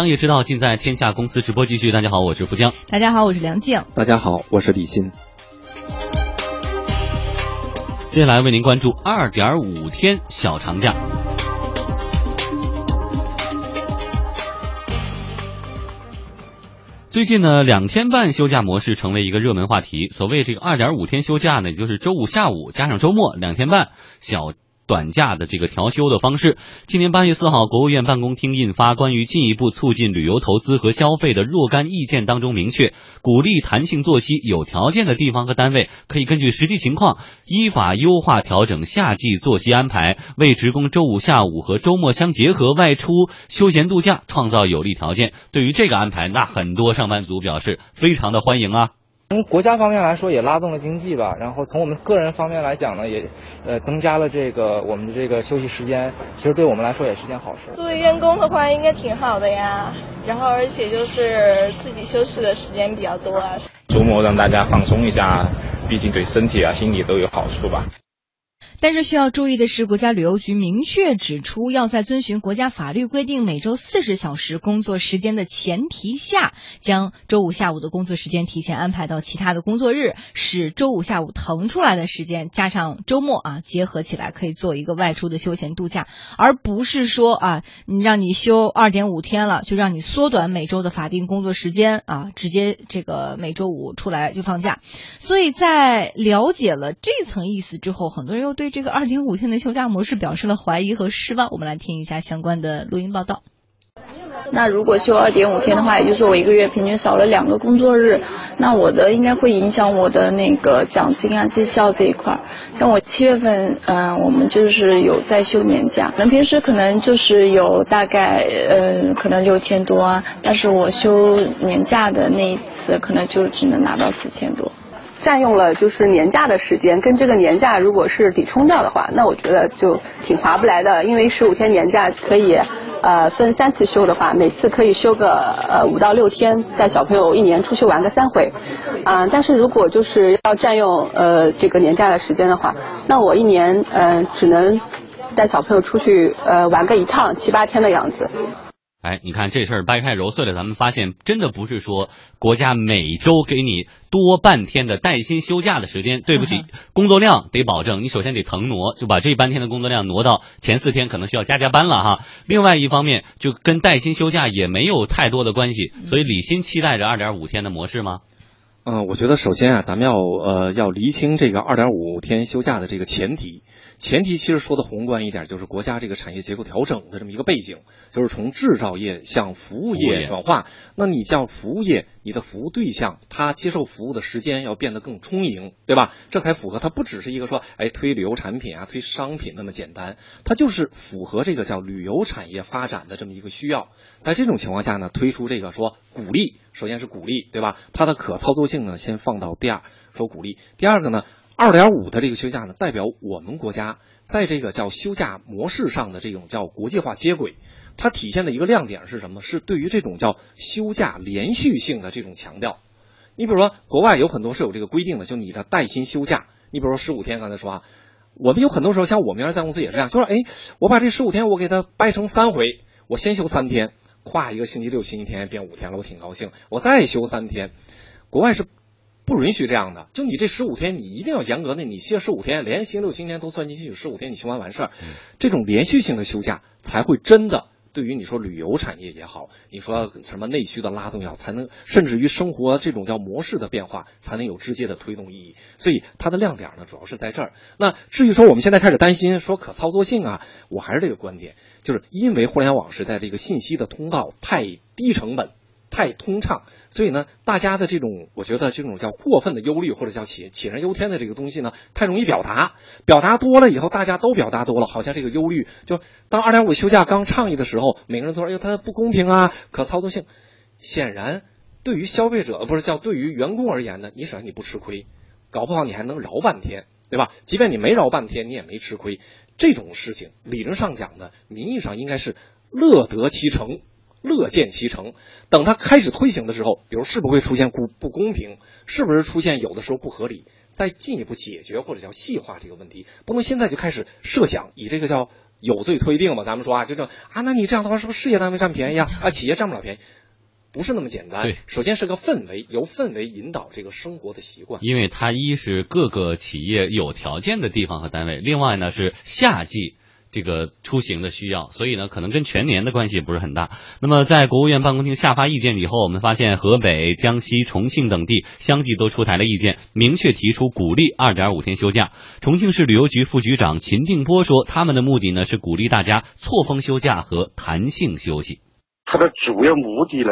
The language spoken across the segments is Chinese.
商业之道尽在天下公司直播继续。大家好，我是富江。大家好，我是梁静。大家好，我是李欣。接下来为您关注二点五天小长假。最近呢，两天半休假模式成为一个热门话题。所谓这个二点五天休假呢，也就是周五下午加上周末两天半小。短假的这个调休的方式。今年八月四号，国务院办公厅印发关于进一步促进旅游投资和消费的若干意见当中明确，鼓励弹性作息，有条件的地方和单位可以根据实际情况，依法优化调整夏季作息安排，为职工周五下午和周末相结合外出休闲度假创造有利条件。对于这个安排，那很多上班族表示非常的欢迎啊。从国家方面来说，也拉动了经济吧。然后从我们个人方面来讲呢，也呃增加了这个我们的这个休息时间。其实对我们来说也是件好事。作为员工的话，应该挺好的呀。然后而且就是自己休息的时间比较多啊。周末让大家放松一下，毕竟对身体啊、心理都有好处吧。但是需要注意的是，国家旅游局明确指出，要在遵循国家法律规定每周四十小时工作时间的前提下，将周五下午的工作时间提前安排到其他的工作日，使周五下午腾出来的时间加上周末啊结合起来，可以做一个外出的休闲度假，而不是说啊，你让你休二点五天了，就让你缩短每周的法定工作时间啊，直接这个每周五出来就放假。所以在了解了这层意思之后，很多人又对。这个二点五天的休假模式表示了怀疑和失望。我们来听一下相关的录音报道。那如果休二点五天的话，也就是我一个月平均少了两个工作日，那我的应该会影响我的那个奖金啊、绩效这一块。像我七月份，嗯，我们就是有在休年假，那平时可能就是有大概，嗯，可能六千多啊，但是我休年假的那一次，可能就只能拿到四千多。占用了就是年假的时间，跟这个年假如果是抵冲掉的话，那我觉得就挺划不来的。因为十五天年假可以呃分三次休的话，每次可以休个呃五到六天，带小朋友一年出去玩个三回。啊，但是如果就是要占用呃这个年假的时间的话，那我一年呃只能带小朋友出去呃玩个一趟七八天的样子。哎，你看这事儿掰开揉碎了，咱们发现真的不是说国家每周给你多半天的带薪休假的时间。对不起，工作量得保证，你首先得腾挪，就把这半天的工作量挪到前四天，可能需要加加班了哈。另外一方面，就跟带薪休假也没有太多的关系。所以李欣期待着二点五天的模式吗？嗯，我觉得首先啊，咱们要呃要厘清这个二点五天休假的这个前提。前提其实说的宏观一点，就是国家这个产业结构调整的这么一个背景，就是从制造业向服务业转化。那你像服务业，你的服务对象他接受服务的时间要变得更充盈，对吧？这才符合它不只是一个说，哎，推旅游产品啊，推商品那么简单，它就是符合这个叫旅游产业发展的这么一个需要。在这种情况下呢，推出这个说鼓励，首先是鼓励，对吧？它的可操作性呢，先放到第二，说鼓励。第二个呢？二点五的这个休假呢，代表我们国家在这个叫休假模式上的这种叫国际化接轨，它体现的一个亮点是什么？是对于这种叫休假连续性的这种强调。你比如说，国外有很多是有这个规定的，就你的带薪休假，你比如说十五天，刚才说啊，我们有很多时候像我们原来在公司也是这样，就说哎，我把这十五天我给它掰成三回，我先休三天，跨一个星期六、星期天变五天了，我挺高兴，我再休三天。国外是。不允许这样的，就你这十五天，你一定要严格的，你歇十五天，连星期六、星期天都算进去，十五天你休完完事儿，这种连续性的休假才会真的对于你说旅游产业也好，你说什么内需的拉动也好，才能甚至于生活这种叫模式的变化，才能有直接的推动意义。所以它的亮点呢，主要是在这儿。那至于说我们现在开始担心说可操作性啊，我还是这个观点，就是因为互联网时代这个信息的通道太低成本。太通畅，所以呢，大家的这种，我觉得这种叫过分的忧虑，或者叫杞杞人忧天的这个东西呢，太容易表达，表达多了以后，大家都表达多了，好像这个忧虑，就当二点五休假刚倡议的时候，每个人都说，哎呦，它不公平啊，可操作性。显然，对于消费者不是叫对于员工而言呢，你首先你不吃亏，搞不好你还能饶半天，对吧？即便你没饶半天，你也没吃亏。这种事情理论上讲呢，名义上应该是乐得其成。乐见其成。等它开始推行的时候，比如是不会出现不不公平，是不是出现有的时候不合理，再进一步解决或者叫细化这个问题，不能现在就开始设想以这个叫有罪推定嘛？咱们说啊，就这啊，那你这样的话，是不是事业单位占便宜啊？啊，企业占不了便宜。不是那么简单。对，首先是个氛围，由氛围引导这个生活的习惯。因为它一是各个企业有条件的地方和单位，另外呢是夏季这个出行的需要，所以呢可能跟全年的关系不是很大。那么在国务院办公厅下发意见以后，我们发现河北、江西、重庆等地相继都出台了意见，明确提出鼓励二点五天休假。重庆市旅游局副局长秦定波说，他们的目的呢是鼓励大家错峰休假和弹性休息。它的主要目的呢？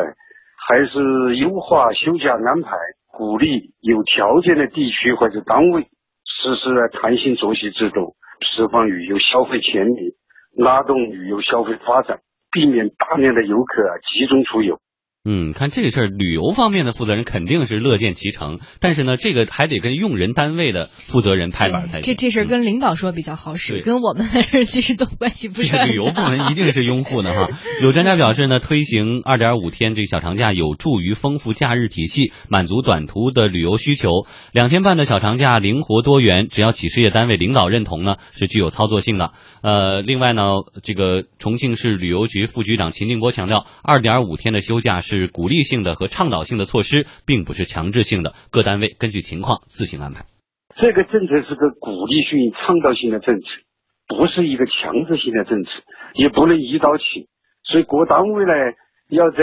还是优化休假安排，鼓励有条件的地区或者单位实施弹性作息制度，释放旅游消费潜力，拉动旅游消费发展，避免大量的游客啊集中出游。嗯，看这个事儿，旅游方面的负责人肯定是乐见其成，但是呢，这个还得跟用人单位的负责人拍板才行。这这事儿跟领导说比较好使，跟我们其实都关系不是。旅游部门一定是拥护的哈。有专家表示呢，推行二点五天这个小长假有助于丰富假日体系，满足短途的旅游需求。两天半的小长假灵活多元，只要企事业单位领导认同呢，是具有操作性的。呃，另外呢，这个重庆市旅游局副局长秦定波强调，二点五天的休假。是鼓励性的和倡导性的措施，并不是强制性的，各单位根据情况自行安排。这个政策是个鼓励性、倡导性的政策，不是一个强制性的政策，也不能一刀切。所以各单位呢，要在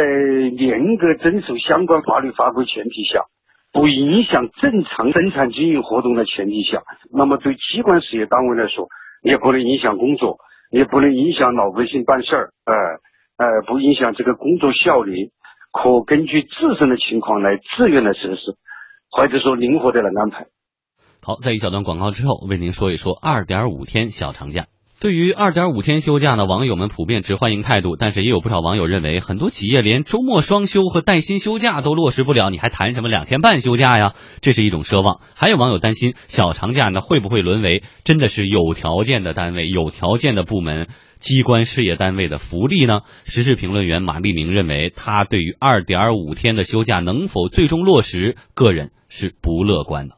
严格遵守相关法律法规前提下，不影响正常生产经营活动的前提下，那么对机关事业单位来说，也不能影响工作，也不能影响老百姓办事儿，呃呃，不影响这个工作效率。可根据自身的情况来自愿的实施，或者说灵活的来安排。好，在一小段广告之后，为您说一说二点五天小长假。对于二点五天休假呢，网友们普遍持欢迎态度，但是也有不少网友认为，很多企业连周末双休和带薪休假都落实不了，你还谈什么两天半休假呀？这是一种奢望。还有网友担心，小长假呢会不会沦为真的是有条件的单位、有条件的部门？机关事业单位的福利呢？时事评论员马立明认为，他对于二点五天的休假能否最终落实，个人是不乐观的。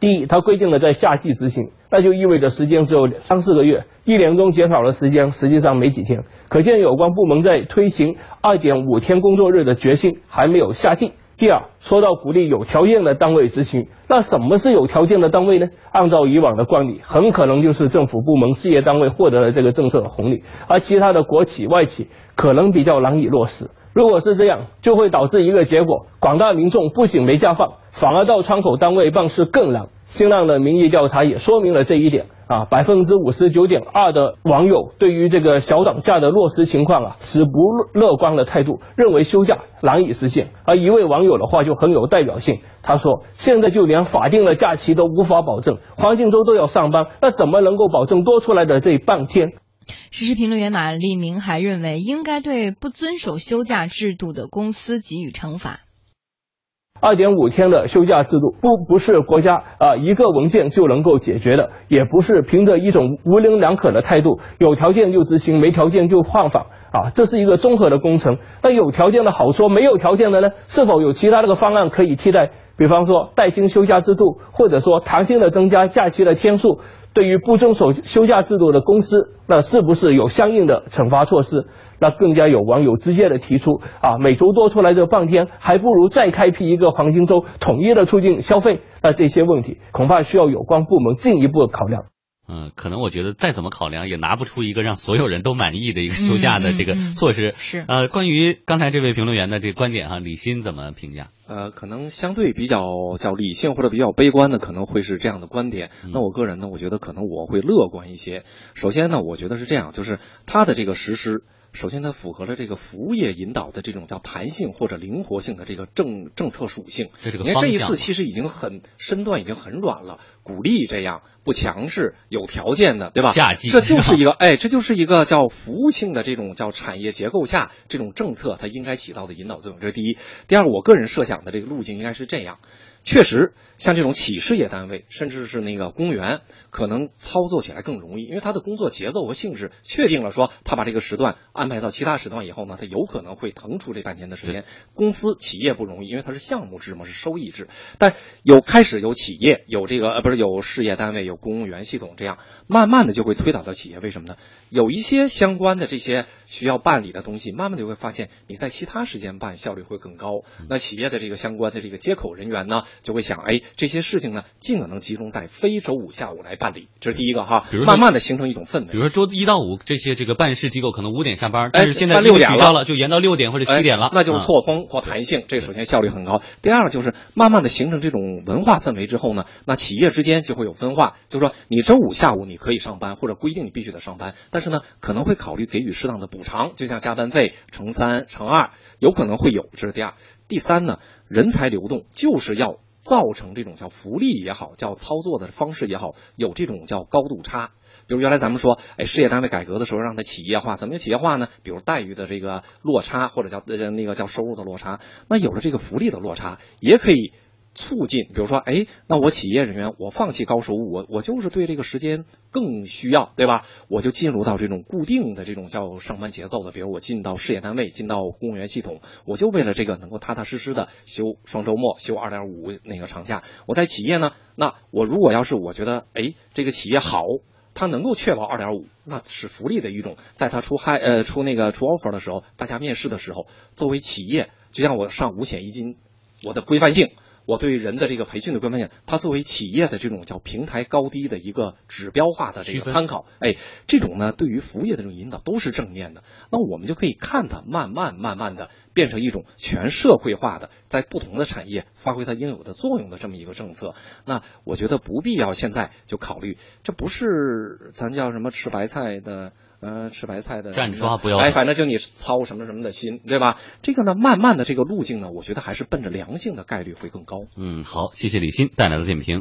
第一，它规定了在夏季执行，那就意味着时间只有三四个月，一年中减少了时间，实际上没几天。可见有关部门在推行二点五天工作日的决心还没有下定。第二，说到鼓励有条件的单位执行，那什么是有条件的单位呢？按照以往的惯例，很可能就是政府部门、事业单位获得了这个政策红利，而其他的国企、外企可能比较难以落实。如果是这样，就会导致一个结果：广大民众不仅没假放，反而到窗口单位办事更难。新浪的民意调查也说明了这一点。啊，百分之五十九点二的网友对于这个小长假的落实情况啊，持不乐观的态度，认为休假难以实现。而一位网友的话就很有代表性，他说：“现在就连法定的假期都无法保证，黄金周都要上班，那怎么能够保证多出来的这半天？”时事评论员马立明还认为，应该对不遵守休假制度的公司给予惩罚。二点五天的休假制度不不是国家啊一个文件就能够解决的，也不是凭着一种模棱两可的态度，有条件就执行，没条件就放放啊，这是一个综合的工程。那有条件的好说，没有条件的呢，是否有其他的个方案可以替代？比方说带薪休假制度，或者说弹性的增加假期的天数。对于不遵守休假制度的公司，那是不是有相应的惩罚措施？那更加有网友直接的提出啊，每周多出来这半天，还不如再开辟一个黄金周，统一的促进消费。那这些问题恐怕需要有关部门进一步考量。嗯，可能我觉得再怎么考量，也拿不出一个让所有人都满意的一个休假的这个措施。是呃，关于刚才这位评论员的这个观点哈，李欣怎么评价？呃，可能相对比较较理性或者比较悲观的，可能会是这样的观点。那我个人呢，我觉得可能我会乐观一些。首先呢，我觉得是这样，就是它的这个实施。首先，它符合了这个服务业引导的这种叫弹性或者灵活性的这个政政策属性。你看这一次其实已经很身段已经很软了，鼓励这样不强势，有条件的，对吧？夏季这就是一个哎，这就是一个叫服务性的这种叫产业结构下这种政策它应该起到的引导作用。这是第一。第二，我个人设想的这个路径应该是这样。确实，像这种企事业单位，甚至是那个公务员，可能操作起来更容易，因为他的工作节奏和性质确定了，说他把这个时段安排到其他时段以后呢，他有可能会腾出这半天的时间。公司企业不容易，因为它是项目制嘛，是收益制。但有开始有企业，有这个呃不是有事业单位，有公务员系统，这样慢慢的就会推导到企业。为什么呢？有一些相关的这些需要办理的东西，慢慢的就会发现你在其他时间办效率会更高。那企业的这个相关的这个接口人员呢，就会想，哎，这些事情呢，尽可能集中在非周五下午来办理，这是第一个哈。慢慢的形成一种氛围。比如说周一到五这些这个办事机构可能五点下班，哎但是现在六点取消了，就延到六点或者七点了哎，那就是啊错峰或弹性，这个首先效率很高。第二个就是慢慢的形成这种文化氛围之后呢，那企业之间就会有分化，就是说你周五下午你可以上班，或者规定你必须得上班，但是呢可能会考虑给予适当的补偿，就像加班费乘三乘二，有可能会有，这是第二。第三呢，人才流动就是要造成这种叫福利也好，叫操作的方式也好，有这种叫高度差。比如原来咱们说，哎，事业单位改革的时候让它企业化，怎么叫企业化呢？比如待遇的这个落差，或者叫呃那个叫收入的落差，那有了这个福利的落差，也可以促进，比如说，哎，那我企业人员我放弃高收入，我我就是对这个时间更需要，对吧？我就进入到这种固定的这种叫上班节奏的，比如我进到事业单位，进到公务员系统，我就为了这个能够踏踏实实的休双周末，休二点五那个长假。我在企业呢，那我如果要是我觉得，哎，这个企业好。它能够确保二点五，那是福利的一种。在他出嗨呃出那个出 offer 的时候，大家面试的时候，作为企业，就像我上五险一金，我的规范性，我对人的这个培训的规范性，它作为企业的这种叫平台高低的一个指标化的这个参考，哎，这种呢对于服务业的这种引导都是正面的。那我们就可以看它慢慢慢慢的变成一种全社会化的，在不同的产业发挥它应有的作用的这么一个政策。那我觉得不必要现在就考虑，这不是咱叫什么吃白菜的。呃，吃白菜的站着说话不要哎，反正就你操什么什么的心，对吧？这个呢，慢慢的这个路径呢，我觉得还是奔着良性的概率会更高。嗯，好，谢谢李欣带来的点评。